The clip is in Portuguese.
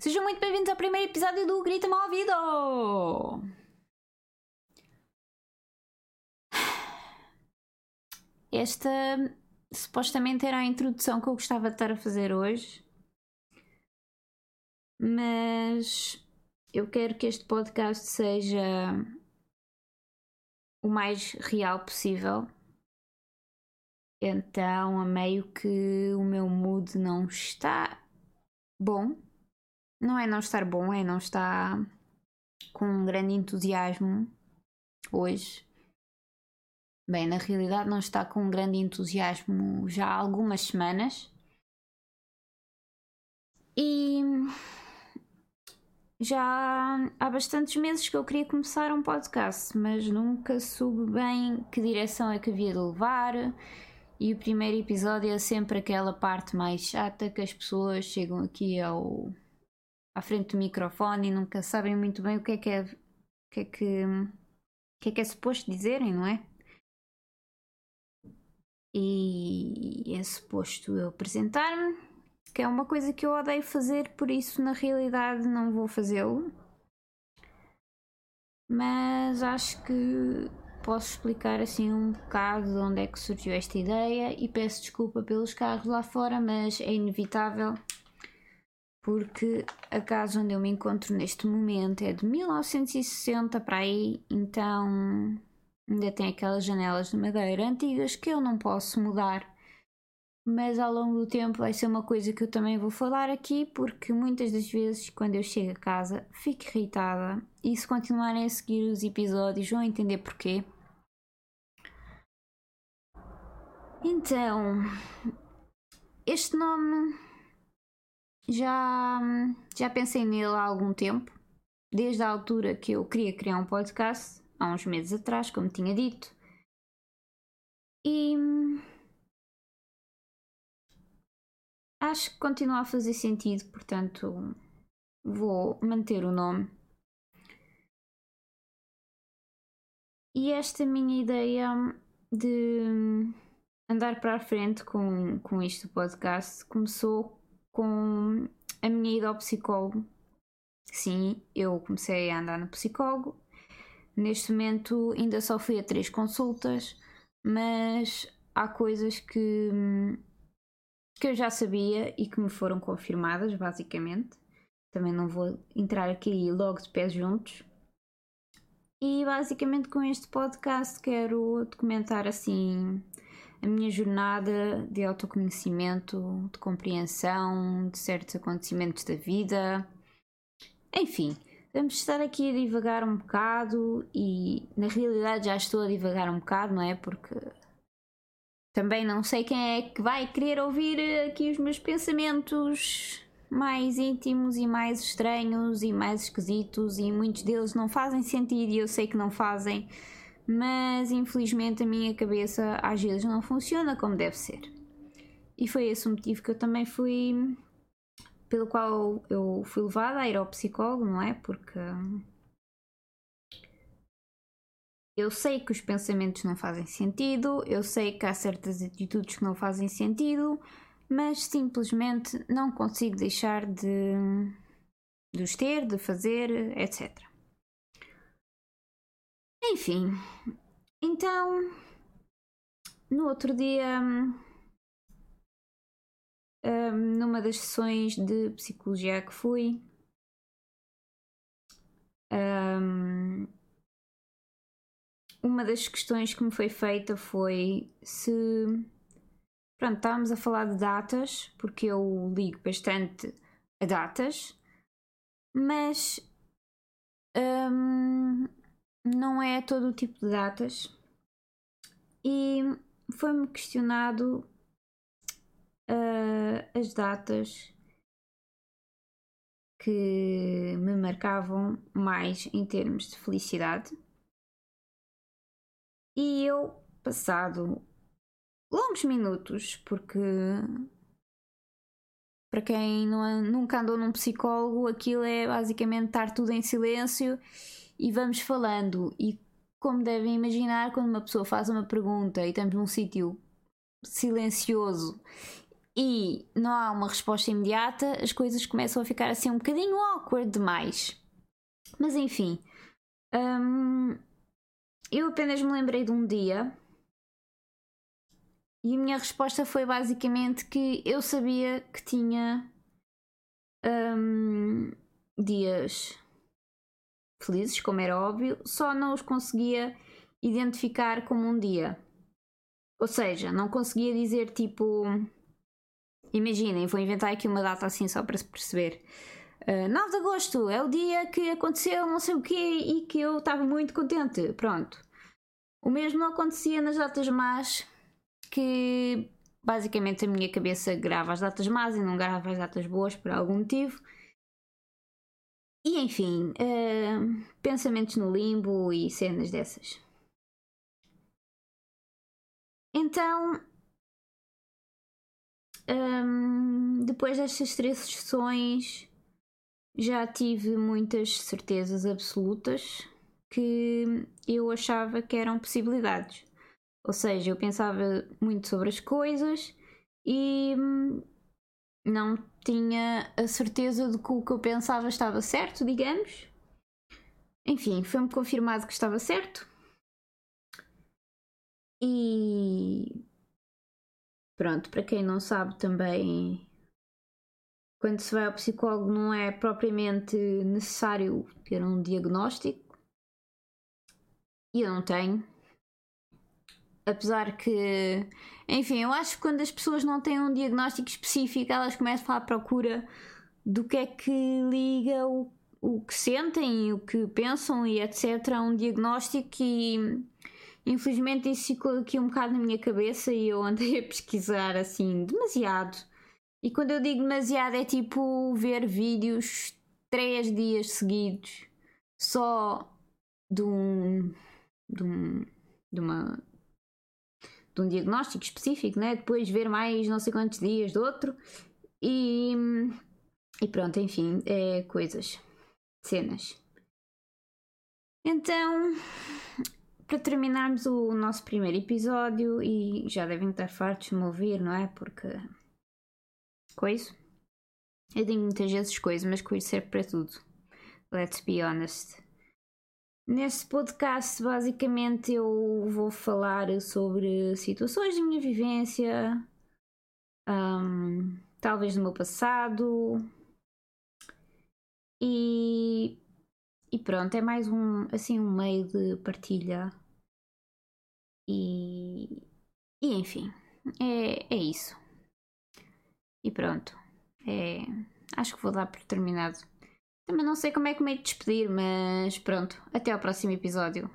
Sejam muito bem-vindos ao primeiro episódio do Grita-me ao ouvido! Esta supostamente era a introdução que eu gostava de estar a fazer hoje, mas eu quero que este podcast seja o mais real possível. Então, a meio que o meu mood não está bom. Não é não estar bom, é não estar com um grande entusiasmo hoje. Bem, na realidade não está com um grande entusiasmo já há algumas semanas. E já há bastantes meses que eu queria começar um podcast, mas nunca soube bem que direção é que havia de levar. E o primeiro episódio é sempre aquela parte mais chata que as pessoas chegam aqui ao à frente do microfone e nunca sabem muito bem o que é que é, o que é que, o que é que é suposto dizerem, não é? E é suposto eu apresentar-me, que é uma coisa que eu odeio fazer, por isso na realidade não vou fazê-lo. Mas acho que posso explicar assim um bocado de onde é que surgiu esta ideia e peço desculpa pelos carros lá fora, mas é inevitável porque a casa onde eu me encontro neste momento é de 1960 para aí, então ainda tem aquelas janelas de madeira antigas que eu não posso mudar. Mas ao longo do tempo vai ser uma coisa que eu também vou falar aqui, porque muitas das vezes quando eu chego a casa fico irritada e se continuarem a seguir os episódios vão entender porquê. Então, este nome já, já pensei nele há algum tempo, desde a altura que eu queria criar um podcast, há uns meses atrás, como tinha dito. E acho que continua a fazer sentido, portanto vou manter o nome. E esta minha ideia de andar para a frente com, com isto do podcast começou com a minha ida ao psicólogo. Sim, eu comecei a andar no psicólogo. Neste momento ainda só fui a três consultas, mas há coisas que, que eu já sabia e que me foram confirmadas, basicamente. Também não vou entrar aqui logo de pés juntos. E basicamente com este podcast quero documentar assim a minha jornada de autoconhecimento, de compreensão de certos acontecimentos da vida. Enfim, vamos estar aqui a divagar um bocado e na realidade já estou a divagar um bocado, não é? Porque também não sei quem é que vai querer ouvir aqui os meus pensamentos mais íntimos e mais estranhos e mais esquisitos e muitos deles não fazem sentido e eu sei que não fazem mas infelizmente a minha cabeça às vezes não funciona como deve ser. E foi esse o motivo que eu também fui. pelo qual eu fui levada a ir ao psicólogo, não é? Porque. Eu sei que os pensamentos não fazem sentido, eu sei que há certas atitudes que não fazem sentido, mas simplesmente não consigo deixar de, de os ter, de fazer, etc. Enfim, então no outro dia, um, numa das sessões de psicologia que fui, um, uma das questões que me foi feita foi se. Pronto, estávamos a falar de datas, porque eu ligo bastante a datas, mas não é todo o tipo de datas. E foi-me questionado uh, as datas que me marcavam mais em termos de felicidade. E eu, passado longos minutos, porque para quem não, nunca andou num psicólogo, aquilo é basicamente estar tudo em silêncio e vamos falando. E como devem imaginar, quando uma pessoa faz uma pergunta e estamos num sítio silencioso e não há uma resposta imediata, as coisas começam a ficar assim um bocadinho awkward demais. Mas enfim, hum, eu apenas me lembrei de um dia e a minha resposta foi basicamente que eu sabia que tinha hum, dias felizes, como era óbvio, só não os conseguia identificar como um dia. Ou seja, não conseguia dizer tipo. Imaginem, vou inventar aqui uma data assim só para se perceber. Uh, 9 de agosto é o dia que aconteceu não sei o quê e que eu estava muito contente. Pronto. O mesmo acontecia nas datas más, que basicamente a minha cabeça grava as datas más e não grava as datas boas por algum motivo. E enfim, uh, pensamentos no limbo e cenas dessas. Então, um, depois destas três sessões, já tive muitas certezas absolutas que eu achava que eram possibilidades. Ou seja, eu pensava muito sobre as coisas e hum, não tinha a certeza de que o que eu pensava estava certo, digamos. Enfim, foi-me confirmado que estava certo. E pronto, para quem não sabe também, quando se vai ao psicólogo não é propriamente necessário ter um diagnóstico. E eu não tenho. Apesar que, enfim, eu acho que quando as pessoas não têm um diagnóstico específico, elas começam à procura do que é que liga o, o que sentem, o que pensam e etc. a um diagnóstico e Infelizmente isso ficou aqui um bocado na minha cabeça e eu andei a pesquisar assim demasiado. E quando eu digo demasiado é tipo ver vídeos três dias seguidos só de um, de um, de uma de um diagnóstico específico, né? Depois ver mais não sei quantos dias de outro e, e pronto, enfim, é coisas, cenas. Então, para terminarmos o nosso primeiro episódio, e já devem estar fartos de me ouvir, não é? Porque. Coisa. Eu digo muitas vezes coisas, mas coisa serve para tudo. Let's be honest. Neste podcast, basicamente, eu vou falar sobre situações da minha vivência, um, talvez do meu passado, e, e pronto, é mais um, assim, um meio de partilha e, e enfim, é, é isso. E pronto. É, acho que vou dar por terminado. Também não sei como é que me hei de despedir, mas pronto. Até ao próximo episódio.